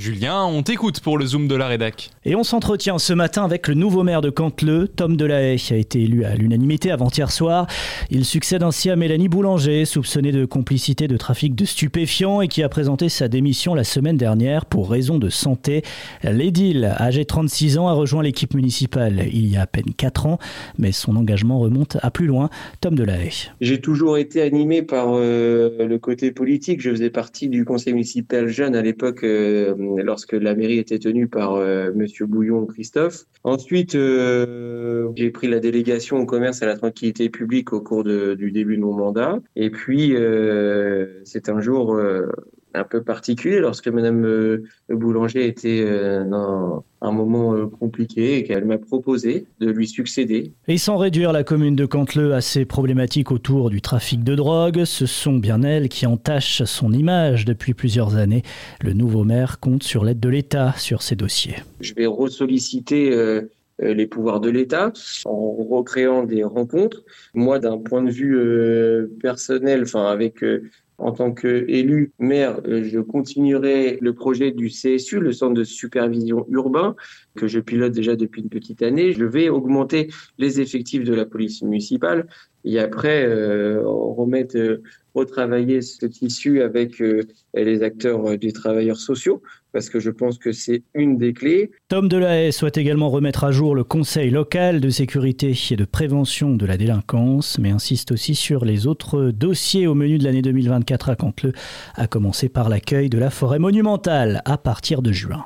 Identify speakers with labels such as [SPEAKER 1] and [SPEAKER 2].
[SPEAKER 1] Julien, on t'écoute pour le Zoom de la rédac.
[SPEAKER 2] Et on s'entretient ce matin avec le nouveau maire de Cantleux, Tom Delahaye, qui a été élu à l'unanimité avant-hier soir. Il succède ainsi à Mélanie Boulanger, soupçonnée de complicité de trafic de stupéfiants et qui a présenté sa démission la semaine dernière pour raison de santé. L'édile, âgé de 36 ans, a rejoint l'équipe municipale il y a à peine 4 ans, mais son engagement remonte à plus loin. Tom Delahaye.
[SPEAKER 3] J'ai toujours été animé par euh, le côté politique. Je faisais partie du conseil municipal jeune à l'époque. Euh, lorsque la mairie était tenue par euh, Monsieur Bouillon Christophe. Ensuite, euh, j'ai pris la délégation au commerce et à la tranquillité publique au cours du début de mon mandat. Et puis, euh, c'est un jour un peu particulier lorsque Madame euh, Boulanger était euh, dans un moment euh, compliqué et qu'elle m'a proposé de lui succéder.
[SPEAKER 2] Et sans réduire la commune de Cantleux à ses problématiques autour du trafic de drogue, ce sont bien elles qui entachent son image depuis plusieurs années. Le nouveau maire compte sur l'aide de l'État sur ces dossiers.
[SPEAKER 3] Je vais ressolliciter les pouvoirs de l'État en recréant des rencontres. Moi, d'un point de vue personnel, enfin avec en tant qu'élu maire, euh, je continuerai le projet du CSU, le centre de supervision urbain, que je pilote déjà depuis une petite année. Je vais augmenter les effectifs de la police municipale et après euh, remettre, euh, retravailler ce tissu avec euh, les acteurs des travailleurs sociaux parce que je pense que c'est une des clés.
[SPEAKER 2] Tom Delahaye souhaite également remettre à jour le Conseil local de sécurité et de prévention de la délinquance, mais insiste aussi sur les autres dossiers au menu de l'année 2024 à Cantleux, à commencer par l'accueil de la forêt monumentale à partir de juin.